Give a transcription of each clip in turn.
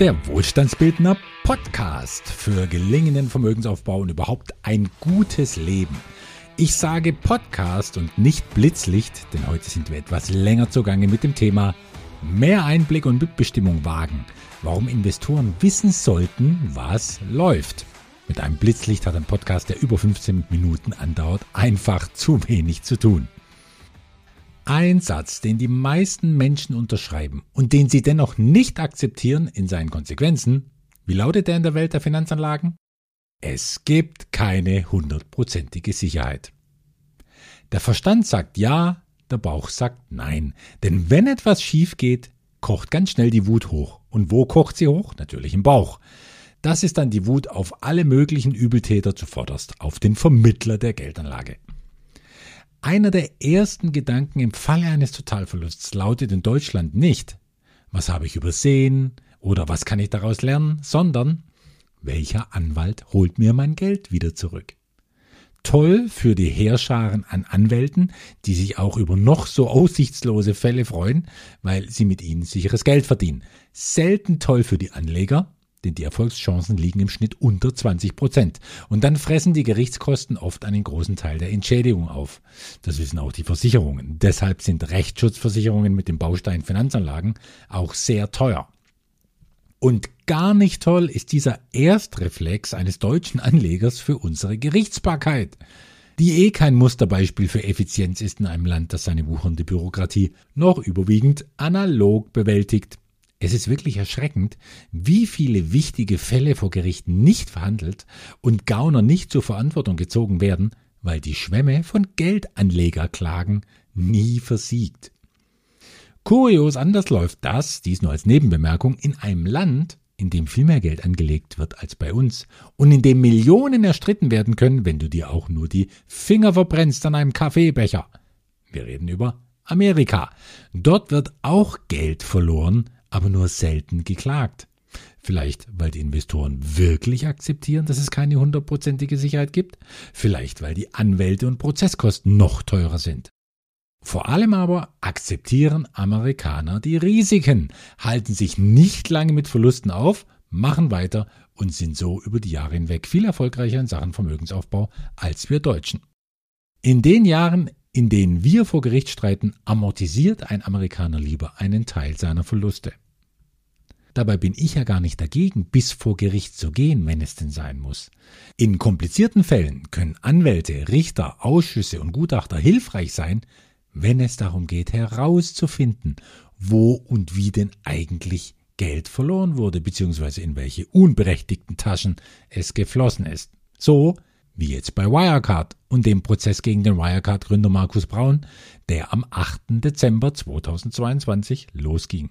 Der Wohlstandsbildner Podcast für gelingenden Vermögensaufbau und überhaupt ein gutes Leben. Ich sage Podcast und nicht Blitzlicht, denn heute sind wir etwas länger zugange mit dem Thema mehr Einblick und Mitbestimmung wagen. Warum Investoren wissen sollten, was läuft. Mit einem Blitzlicht hat ein Podcast, der über 15 Minuten andauert, einfach zu wenig zu tun. Ein Satz, den die meisten Menschen unterschreiben und den sie dennoch nicht akzeptieren in seinen Konsequenzen. Wie lautet der in der Welt der Finanzanlagen? Es gibt keine hundertprozentige Sicherheit. Der Verstand sagt ja, der Bauch sagt nein. Denn wenn etwas schief geht, kocht ganz schnell die Wut hoch. Und wo kocht sie hoch? Natürlich im Bauch. Das ist dann die Wut auf alle möglichen Übeltäter zuvorderst, auf den Vermittler der Geldanlage. Einer der ersten Gedanken im Falle eines Totalverlusts lautet in Deutschland nicht, was habe ich übersehen oder was kann ich daraus lernen, sondern welcher Anwalt holt mir mein Geld wieder zurück. Toll für die Heerscharen an Anwälten, die sich auch über noch so aussichtslose Fälle freuen, weil sie mit ihnen sicheres Geld verdienen. Selten toll für die Anleger, denn die Erfolgschancen liegen im Schnitt unter 20 Prozent. Und dann fressen die Gerichtskosten oft einen großen Teil der Entschädigung auf. Das wissen auch die Versicherungen. Deshalb sind Rechtsschutzversicherungen mit dem Baustein Finanzanlagen auch sehr teuer. Und gar nicht toll ist dieser Erstreflex eines deutschen Anlegers für unsere Gerichtsbarkeit, die eh kein Musterbeispiel für Effizienz ist in einem Land, das seine wuchernde Bürokratie noch überwiegend analog bewältigt. Es ist wirklich erschreckend, wie viele wichtige Fälle vor Gerichten nicht verhandelt und Gauner nicht zur Verantwortung gezogen werden, weil die Schwemme von Geldanlegerklagen nie versiegt. Kurios anders läuft das, dies nur als Nebenbemerkung, in einem Land, in dem viel mehr Geld angelegt wird als bei uns und in dem Millionen erstritten werden können, wenn du dir auch nur die Finger verbrennst an einem Kaffeebecher. Wir reden über Amerika. Dort wird auch Geld verloren, aber nur selten geklagt. Vielleicht, weil die Investoren wirklich akzeptieren, dass es keine hundertprozentige Sicherheit gibt. Vielleicht, weil die Anwälte und Prozesskosten noch teurer sind. Vor allem aber akzeptieren Amerikaner die Risiken, halten sich nicht lange mit Verlusten auf, machen weiter und sind so über die Jahre hinweg viel erfolgreicher in Sachen Vermögensaufbau als wir Deutschen. In den Jahren, in denen wir vor Gericht streiten, amortisiert ein Amerikaner lieber einen Teil seiner Verluste. Dabei bin ich ja gar nicht dagegen, bis vor Gericht zu gehen, wenn es denn sein muss. In komplizierten Fällen können Anwälte, Richter, Ausschüsse und Gutachter hilfreich sein, wenn es darum geht, herauszufinden, wo und wie denn eigentlich Geld verloren wurde, beziehungsweise in welche unberechtigten Taschen es geflossen ist. So wie jetzt bei Wirecard und dem Prozess gegen den Wirecard-Gründer Markus Braun, der am 8. Dezember 2022 losging.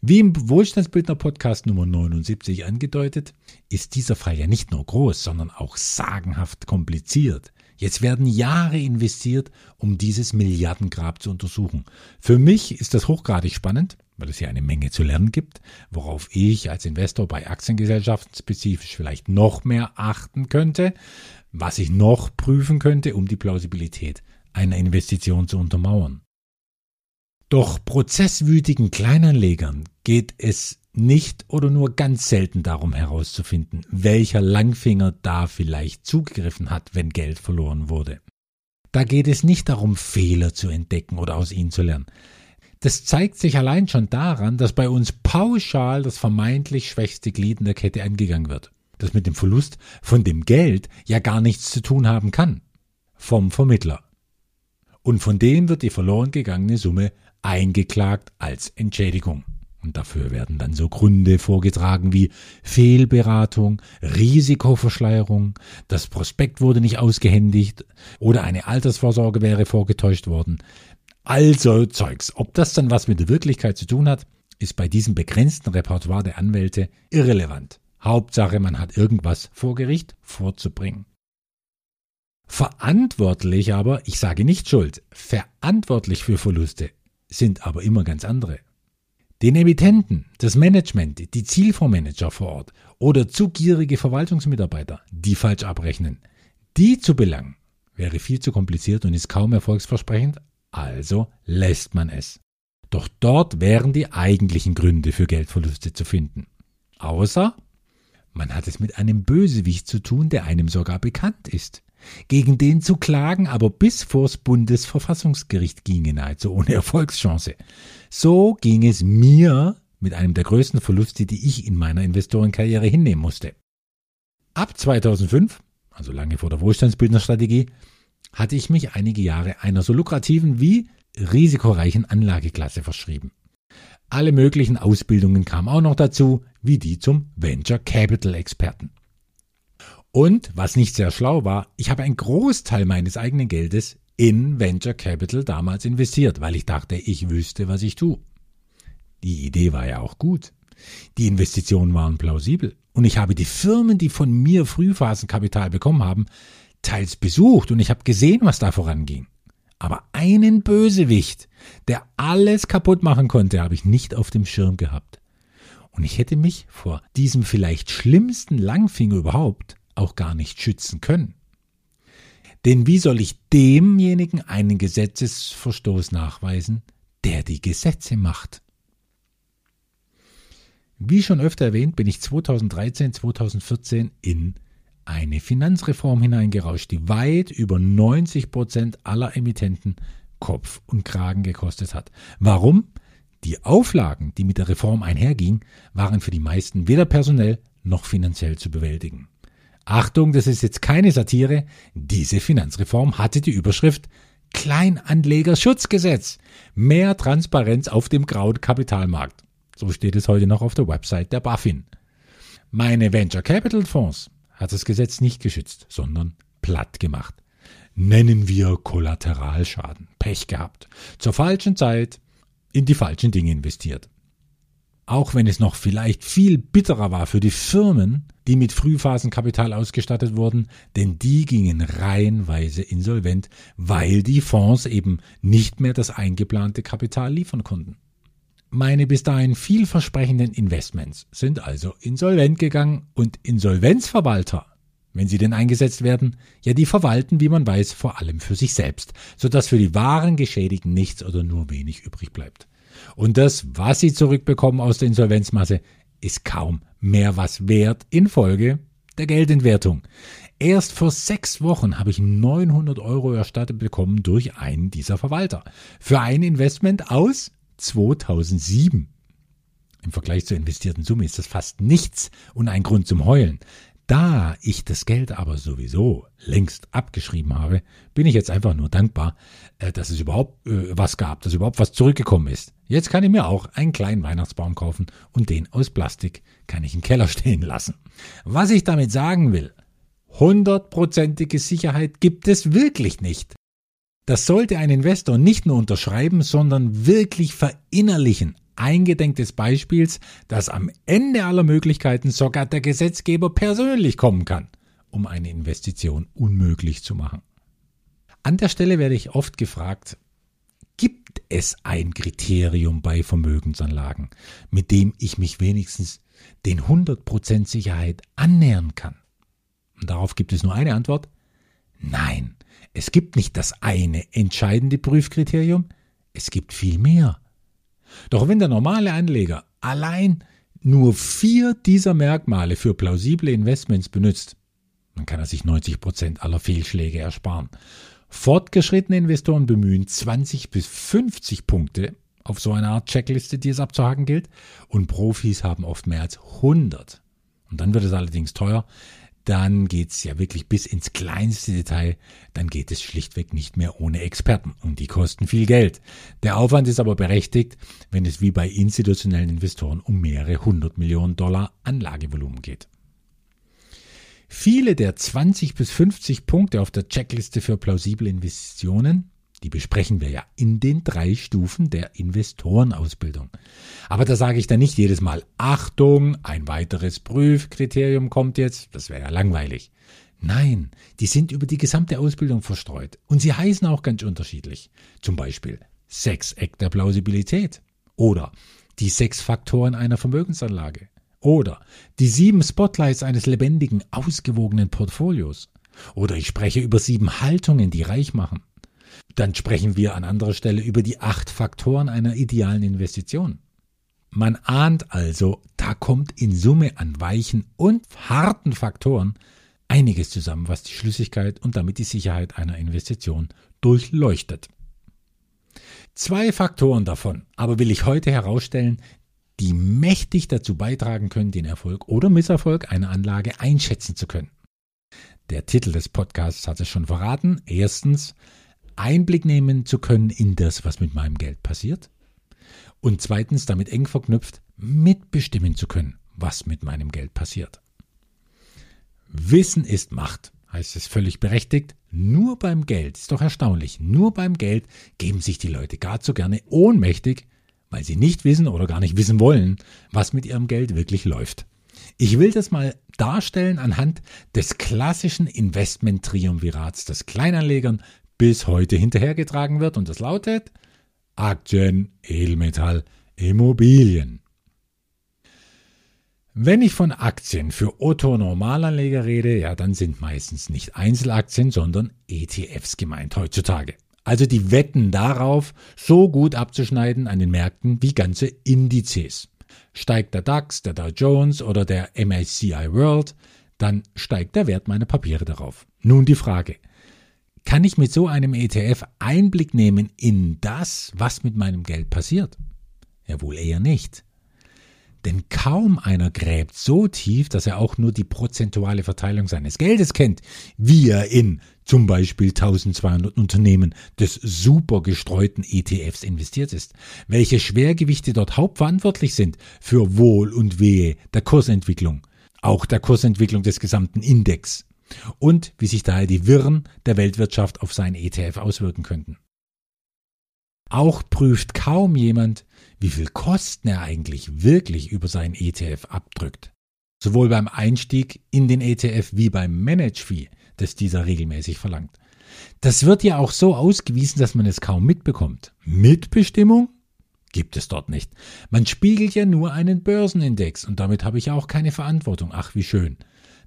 Wie im Wohlstandsbildner Podcast Nummer 79 angedeutet, ist dieser Fall ja nicht nur groß, sondern auch sagenhaft kompliziert. Jetzt werden Jahre investiert, um dieses Milliardengrab zu untersuchen. Für mich ist das hochgradig spannend, weil es ja eine Menge zu lernen gibt, worauf ich als Investor bei Aktiengesellschaften spezifisch vielleicht noch mehr achten könnte, was ich noch prüfen könnte, um die Plausibilität einer Investition zu untermauern. Doch prozesswütigen Kleinanlegern geht es nicht oder nur ganz selten darum herauszufinden, welcher Langfinger da vielleicht zugegriffen hat, wenn Geld verloren wurde. Da geht es nicht darum, Fehler zu entdecken oder aus ihnen zu lernen. Das zeigt sich allein schon daran, dass bei uns pauschal das vermeintlich schwächste Glied in der Kette angegangen wird, das mit dem Verlust von dem Geld ja gar nichts zu tun haben kann. Vom Vermittler. Und von dem wird die verloren gegangene Summe eingeklagt als Entschädigung. Und dafür werden dann so Gründe vorgetragen wie Fehlberatung, Risikoverschleierung, das Prospekt wurde nicht ausgehändigt oder eine Altersvorsorge wäre vorgetäuscht worden. Also Zeugs. Ob das dann was mit der Wirklichkeit zu tun hat, ist bei diesem begrenzten Repertoire der Anwälte irrelevant. Hauptsache, man hat irgendwas vor Gericht vorzubringen. Verantwortlich aber, ich sage nicht schuld, verantwortlich für Verluste sind aber immer ganz andere. Den Emittenten, das Management, die Zielfondsmanager vor Ort oder zu gierige Verwaltungsmitarbeiter, die falsch abrechnen, die zu belangen, wäre viel zu kompliziert und ist kaum erfolgsversprechend, also lässt man es. Doch dort wären die eigentlichen Gründe für Geldverluste zu finden. Außer man hat es mit einem Bösewicht zu tun, der einem sogar bekannt ist. Gegen den zu klagen aber bis vors Bundesverfassungsgericht ginge nahezu ohne Erfolgschance. So ging es mir mit einem der größten Verluste, die ich in meiner Investorenkarriere hinnehmen musste. Ab 2005, also lange vor der Wohlstandsbildnerstrategie, hatte ich mich einige Jahre einer so lukrativen wie risikoreichen Anlageklasse verschrieben. Alle möglichen Ausbildungen kamen auch noch dazu, wie die zum Venture Capital Experten. Und, was nicht sehr schlau war, ich habe einen Großteil meines eigenen Geldes in Venture Capital damals investiert, weil ich dachte, ich wüsste, was ich tue. Die Idee war ja auch gut. Die Investitionen waren plausibel. Und ich habe die Firmen, die von mir Frühphasenkapital bekommen haben, teils besucht und ich habe gesehen, was da voranging. Aber einen Bösewicht, der alles kaputt machen konnte, habe ich nicht auf dem Schirm gehabt. Und ich hätte mich vor diesem vielleicht schlimmsten Langfinger überhaupt auch gar nicht schützen können. Denn wie soll ich demjenigen einen Gesetzesverstoß nachweisen, der die Gesetze macht? Wie schon öfter erwähnt, bin ich 2013, 2014 in eine Finanzreform hineingerauscht, die weit über 90 Prozent aller Emittenten Kopf und Kragen gekostet hat. Warum? Die Auflagen, die mit der Reform einhergingen, waren für die meisten weder personell noch finanziell zu bewältigen. Achtung, das ist jetzt keine Satire. Diese Finanzreform hatte die Überschrift Kleinanlegerschutzgesetz. Mehr Transparenz auf dem grauen Kapitalmarkt. So steht es heute noch auf der Website der BaFin. Meine Venture Capital Fonds hat das Gesetz nicht geschützt, sondern platt gemacht. Nennen wir Kollateralschaden. Pech gehabt. Zur falschen Zeit in die falschen Dinge investiert. Auch wenn es noch vielleicht viel bitterer war für die Firmen, die mit Frühphasenkapital ausgestattet wurden, denn die gingen reihenweise insolvent, weil die Fonds eben nicht mehr das eingeplante Kapital liefern konnten. Meine bis dahin vielversprechenden Investments sind also insolvent gegangen und Insolvenzverwalter, wenn sie denn eingesetzt werden, ja die verwalten, wie man weiß, vor allem für sich selbst, sodass für die wahren Geschädigten nichts oder nur wenig übrig bleibt. Und das, was sie zurückbekommen aus der Insolvenzmasse, ist kaum mehr was wert infolge der Geldentwertung. Erst vor sechs Wochen habe ich 900 Euro erstattet bekommen durch einen dieser Verwalter. Für ein Investment aus 2007. Im Vergleich zur investierten Summe ist das fast nichts und ein Grund zum Heulen. Da ich das Geld aber sowieso längst abgeschrieben habe, bin ich jetzt einfach nur dankbar, äh, dass es überhaupt äh, was gab, dass überhaupt was zurückgekommen ist. Jetzt kann ich mir auch einen kleinen Weihnachtsbaum kaufen und den aus Plastik kann ich im Keller stehen lassen. Was ich damit sagen will, hundertprozentige Sicherheit gibt es wirklich nicht. Das sollte ein Investor nicht nur unterschreiben, sondern wirklich verinnerlichen. Eingedenk des Beispiels, dass am Ende aller Möglichkeiten sogar der Gesetzgeber persönlich kommen kann, um eine Investition unmöglich zu machen. An der Stelle werde ich oft gefragt, gibt es ein Kriterium bei Vermögensanlagen, mit dem ich mich wenigstens den 100% Sicherheit annähern kann? Und darauf gibt es nur eine Antwort. Nein, es gibt nicht das eine entscheidende Prüfkriterium, es gibt viel mehr. Doch wenn der normale Anleger allein nur vier dieser Merkmale für plausible Investments benutzt, dann kann er sich 90 Prozent aller Fehlschläge ersparen. Fortgeschrittene Investoren bemühen 20 bis 50 Punkte auf so eine Art Checkliste, die es abzuhaken gilt, und Profis haben oft mehr als 100. Und dann wird es allerdings teuer, dann geht's ja wirklich bis ins kleinste Detail, dann geht es schlichtweg nicht mehr ohne Experten und die kosten viel Geld. Der Aufwand ist aber berechtigt, wenn es wie bei institutionellen Investoren um mehrere hundert Millionen Dollar Anlagevolumen geht. Viele der 20 bis 50 Punkte auf der Checkliste für plausible Investitionen die besprechen wir ja in den drei Stufen der Investorenausbildung. Aber da sage ich dann nicht jedes Mal, Achtung, ein weiteres Prüfkriterium kommt jetzt, das wäre ja langweilig. Nein, die sind über die gesamte Ausbildung verstreut und sie heißen auch ganz unterschiedlich. Zum Beispiel Sechseck der Plausibilität oder die sechs Faktoren einer Vermögensanlage oder die sieben Spotlights eines lebendigen, ausgewogenen Portfolios oder ich spreche über sieben Haltungen, die reich machen dann sprechen wir an anderer Stelle über die acht Faktoren einer idealen Investition. Man ahnt also, da kommt in Summe an weichen und harten Faktoren einiges zusammen, was die Schlüssigkeit und damit die Sicherheit einer Investition durchleuchtet. Zwei Faktoren davon aber will ich heute herausstellen, die mächtig dazu beitragen können, den Erfolg oder Misserfolg einer Anlage einschätzen zu können. Der Titel des Podcasts hat es schon verraten. Erstens, Einblick nehmen zu können in das, was mit meinem Geld passiert. Und zweitens, damit eng verknüpft, mitbestimmen zu können, was mit meinem Geld passiert. Wissen ist Macht, heißt es völlig berechtigt. Nur beim Geld, ist doch erstaunlich, nur beim Geld geben sich die Leute gar zu gerne ohnmächtig, weil sie nicht wissen oder gar nicht wissen wollen, was mit ihrem Geld wirklich läuft. Ich will das mal darstellen anhand des klassischen Investment-Triumvirats, das Kleinanlegern bis heute hinterhergetragen wird und das lautet Aktien, Edelmetall, Immobilien. Wenn ich von Aktien für Otto-Normalanleger rede, ja, dann sind meistens nicht Einzelaktien, sondern ETFs gemeint heutzutage. Also die wetten darauf, so gut abzuschneiden an den Märkten wie ganze Indizes. Steigt der DAX, der Dow Jones oder der MSCI World, dann steigt der Wert meiner Papiere darauf. Nun die Frage, kann ich mit so einem ETF Einblick nehmen in das, was mit meinem Geld passiert? Ja, wohl eher nicht. Denn kaum einer gräbt so tief, dass er auch nur die prozentuale Verteilung seines Geldes kennt, wie er in zum Beispiel 1200 Unternehmen des super gestreuten ETFs investiert ist, welche Schwergewichte dort hauptverantwortlich sind für Wohl und Wehe der Kursentwicklung, auch der Kursentwicklung des gesamten Index und wie sich daher die Wirren der Weltwirtschaft auf seinen ETF auswirken könnten. Auch prüft kaum jemand, wie viel Kosten er eigentlich wirklich über seinen ETF abdrückt. Sowohl beim Einstieg in den ETF wie beim Manage-Fee, das dieser regelmäßig verlangt. Das wird ja auch so ausgewiesen, dass man es kaum mitbekommt. Mitbestimmung? Gibt es dort nicht. Man spiegelt ja nur einen Börsenindex und damit habe ich auch keine Verantwortung. Ach, wie schön.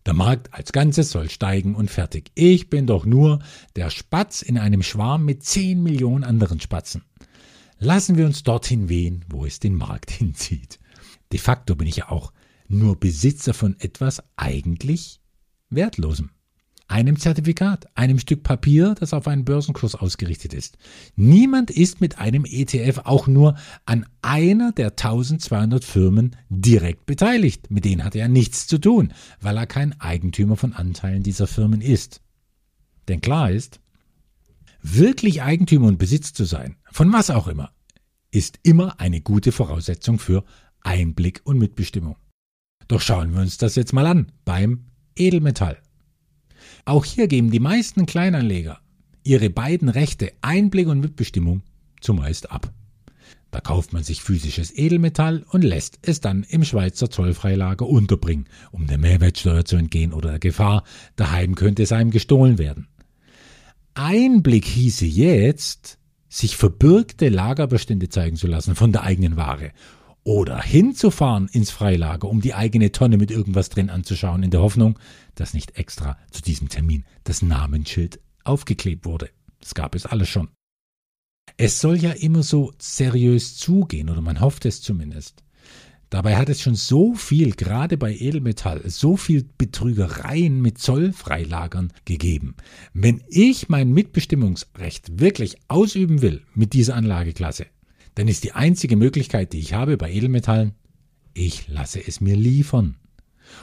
Der Markt als Ganzes soll steigen und fertig. Ich bin doch nur der Spatz in einem Schwarm mit 10 Millionen anderen Spatzen. Lassen wir uns dorthin wehen, wo es den Markt hinzieht. De facto bin ich ja auch nur Besitzer von etwas eigentlich Wertlosem einem Zertifikat, einem Stück Papier, das auf einen Börsenkurs ausgerichtet ist. Niemand ist mit einem ETF auch nur an einer der 1200 Firmen direkt beteiligt. Mit denen hat er nichts zu tun, weil er kein Eigentümer von Anteilen dieser Firmen ist. Denn klar ist, wirklich Eigentümer und Besitz zu sein, von was auch immer, ist immer eine gute Voraussetzung für Einblick und Mitbestimmung. Doch schauen wir uns das jetzt mal an beim Edelmetall. Auch hier geben die meisten Kleinanleger ihre beiden Rechte Einblick und Mitbestimmung zumeist ab. Da kauft man sich physisches Edelmetall und lässt es dann im Schweizer Zollfreilager unterbringen, um der Mehrwertsteuer zu entgehen oder der Gefahr, daheim könnte es einem gestohlen werden. Einblick hieße jetzt, sich verbürgte Lagerbestände zeigen zu lassen von der eigenen Ware oder hinzufahren ins Freilager, um die eigene Tonne mit irgendwas drin anzuschauen, in der Hoffnung, dass nicht extra zu diesem Termin das Namensschild aufgeklebt wurde. Das gab es alles schon. Es soll ja immer so seriös zugehen, oder man hofft es zumindest. Dabei hat es schon so viel, gerade bei Edelmetall, so viel Betrügereien mit Zollfreilagern gegeben. Wenn ich mein Mitbestimmungsrecht wirklich ausüben will mit dieser Anlageklasse, dann ist die einzige Möglichkeit, die ich habe bei Edelmetallen, ich lasse es mir liefern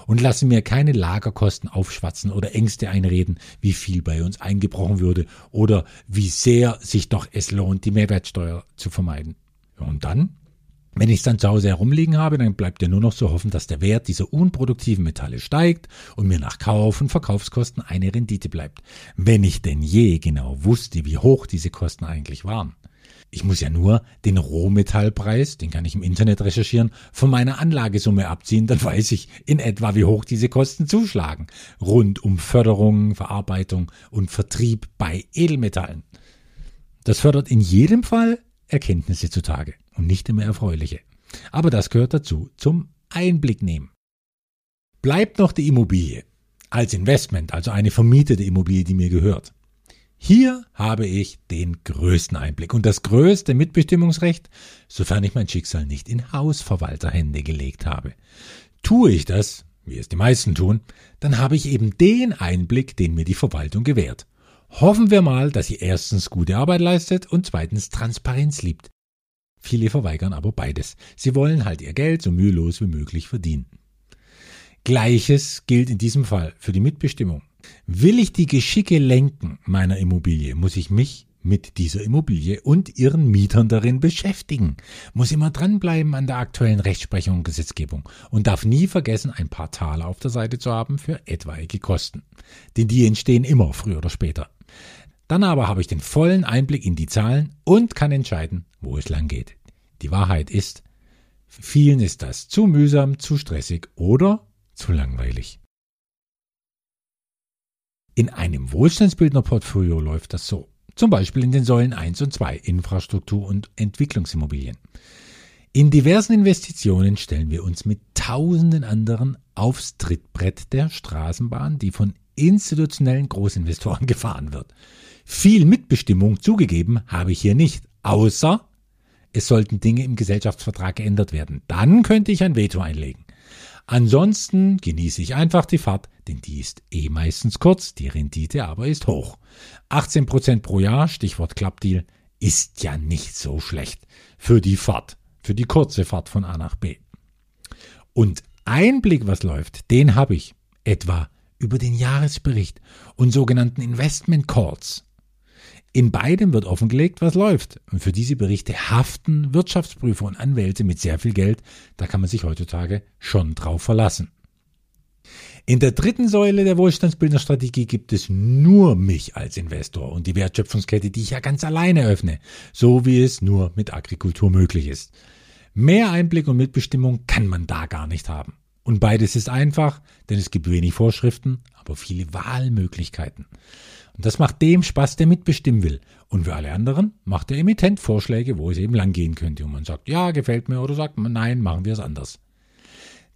und lasse mir keine Lagerkosten aufschwatzen oder Ängste einreden, wie viel bei uns eingebrochen würde oder wie sehr sich doch es lohnt, die Mehrwertsteuer zu vermeiden. Und dann, wenn ich es dann zu Hause herumliegen habe, dann bleibt ja nur noch zu hoffen, dass der Wert dieser unproduktiven Metalle steigt und mir nach Kauf- und Verkaufskosten eine Rendite bleibt. Wenn ich denn je genau wusste, wie hoch diese Kosten eigentlich waren. Ich muss ja nur den Rohmetallpreis, den kann ich im Internet recherchieren, von meiner Anlagesumme abziehen, dann weiß ich in etwa, wie hoch diese Kosten zuschlagen. Rund um Förderung, Verarbeitung und Vertrieb bei Edelmetallen. Das fördert in jedem Fall Erkenntnisse zutage und nicht immer erfreuliche. Aber das gehört dazu, zum Einblick nehmen. Bleibt noch die Immobilie als Investment, also eine vermietete Immobilie, die mir gehört. Hier habe ich den größten Einblick und das größte Mitbestimmungsrecht, sofern ich mein Schicksal nicht in Hausverwalterhände gelegt habe. Tue ich das, wie es die meisten tun, dann habe ich eben den Einblick, den mir die Verwaltung gewährt. Hoffen wir mal, dass sie erstens gute Arbeit leistet und zweitens Transparenz liebt. Viele verweigern aber beides. Sie wollen halt ihr Geld so mühelos wie möglich verdienen. Gleiches gilt in diesem Fall für die Mitbestimmung. Will ich die Geschicke lenken meiner Immobilie, muss ich mich mit dieser Immobilie und ihren Mietern darin beschäftigen, muss immer dranbleiben an der aktuellen Rechtsprechung und Gesetzgebung und darf nie vergessen, ein paar Taler auf der Seite zu haben für etwaige Kosten. Denn die entstehen immer früher oder später. Dann aber habe ich den vollen Einblick in die Zahlen und kann entscheiden, wo es lang geht. Die Wahrheit ist, vielen ist das zu mühsam, zu stressig oder zu langweilig. In einem Wohlstandsbildnerportfolio läuft das so. Zum Beispiel in den Säulen 1 und 2 Infrastruktur und Entwicklungsimmobilien. In diversen Investitionen stellen wir uns mit tausenden anderen aufs Trittbrett der Straßenbahn, die von institutionellen Großinvestoren gefahren wird. Viel Mitbestimmung zugegeben habe ich hier nicht, außer es sollten Dinge im Gesellschaftsvertrag geändert werden. Dann könnte ich ein Veto einlegen. Ansonsten genieße ich einfach die Fahrt, denn die ist eh meistens kurz, die Rendite aber ist hoch. 18 Prozent pro Jahr, Stichwort Klappdeal, ist ja nicht so schlecht für die Fahrt, für die kurze Fahrt von A nach B. Und Einblick, was läuft, den habe ich etwa über den Jahresbericht und sogenannten Investment Calls. In beidem wird offengelegt, was läuft. Und für diese Berichte haften Wirtschaftsprüfer und Anwälte mit sehr viel Geld. Da kann man sich heutzutage schon drauf verlassen. In der dritten Säule der Wohlstandsbildnerstrategie gibt es nur mich als Investor und die Wertschöpfungskette, die ich ja ganz alleine öffne, so wie es nur mit Agrikultur möglich ist. Mehr Einblick und Mitbestimmung kann man da gar nicht haben. Und beides ist einfach, denn es gibt wenig Vorschriften, aber viele Wahlmöglichkeiten. Und das macht dem Spaß, der mitbestimmen will. Und für alle anderen macht der Emittent Vorschläge, wo es eben langgehen könnte. Und man sagt, ja, gefällt mir, oder sagt nein, machen wir es anders.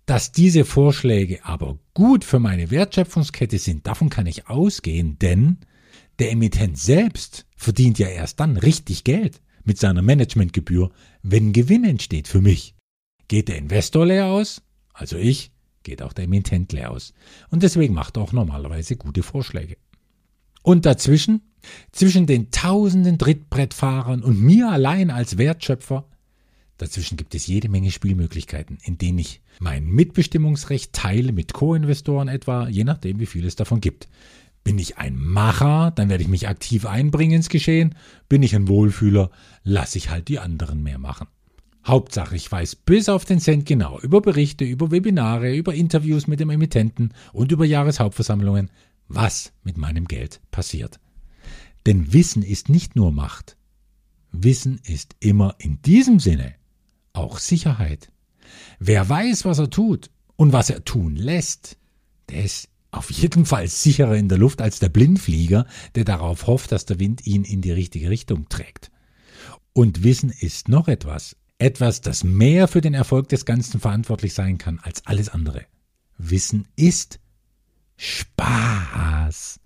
Dass diese Vorschläge aber gut für meine Wertschöpfungskette sind, davon kann ich ausgehen, denn der Emittent selbst verdient ja erst dann richtig Geld mit seiner Managementgebühr, wenn Gewinn entsteht für mich. Geht der Investor leer aus, also ich, geht auch der Emittent leer aus. Und deswegen macht er auch normalerweise gute Vorschläge. Und dazwischen, zwischen den tausenden Trittbrettfahrern und mir allein als Wertschöpfer, dazwischen gibt es jede Menge Spielmöglichkeiten, in denen ich mein Mitbestimmungsrecht teile mit Co-Investoren etwa, je nachdem, wie viel es davon gibt. Bin ich ein Macher, dann werde ich mich aktiv einbringen ins Geschehen. Bin ich ein Wohlfühler, lasse ich halt die anderen mehr machen. Hauptsache, ich weiß bis auf den Cent genau über Berichte, über Webinare, über Interviews mit dem Emittenten und über Jahreshauptversammlungen, was mit meinem Geld passiert. Denn Wissen ist nicht nur Macht. Wissen ist immer in diesem Sinne auch Sicherheit. Wer weiß, was er tut und was er tun lässt, der ist auf jeden Fall sicherer in der Luft als der Blindflieger, der darauf hofft, dass der Wind ihn in die richtige Richtung trägt. Und Wissen ist noch etwas. Etwas, das mehr für den Erfolg des Ganzen verantwortlich sein kann als alles andere. Wissen ist Spaß.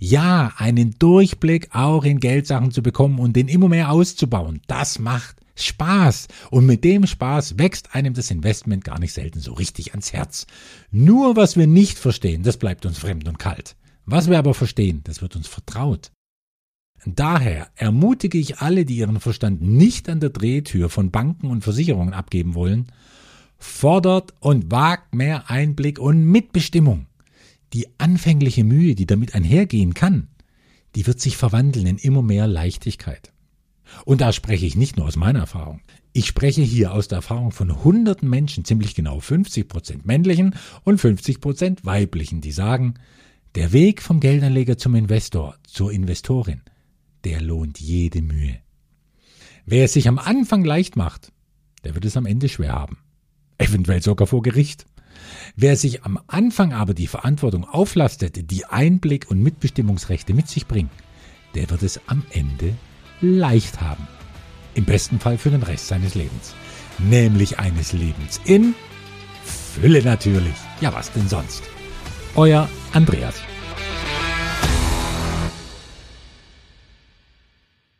Ja, einen Durchblick auch in Geldsachen zu bekommen und den immer mehr auszubauen, das macht Spaß. Und mit dem Spaß wächst einem das Investment gar nicht selten so richtig ans Herz. Nur was wir nicht verstehen, das bleibt uns fremd und kalt. Was wir aber verstehen, das wird uns vertraut. Daher ermutige ich alle, die ihren Verstand nicht an der Drehtür von Banken und Versicherungen abgeben wollen, fordert und wagt mehr Einblick und Mitbestimmung. Die anfängliche Mühe, die damit einhergehen kann, die wird sich verwandeln in immer mehr Leichtigkeit. Und da spreche ich nicht nur aus meiner Erfahrung. Ich spreche hier aus der Erfahrung von hunderten Menschen, ziemlich genau 50 Prozent männlichen und 50 Prozent weiblichen, die sagen, der Weg vom Geldanleger zum Investor, zur Investorin, der lohnt jede Mühe. Wer es sich am Anfang leicht macht, der wird es am Ende schwer haben. Eventuell sogar vor Gericht. Wer sich am Anfang aber die Verantwortung auflastet, die Einblick und Mitbestimmungsrechte mit sich bringt, der wird es am Ende leicht haben. Im besten Fall für den Rest seines Lebens. Nämlich eines Lebens in Fülle natürlich. Ja, was denn sonst? Euer Andreas.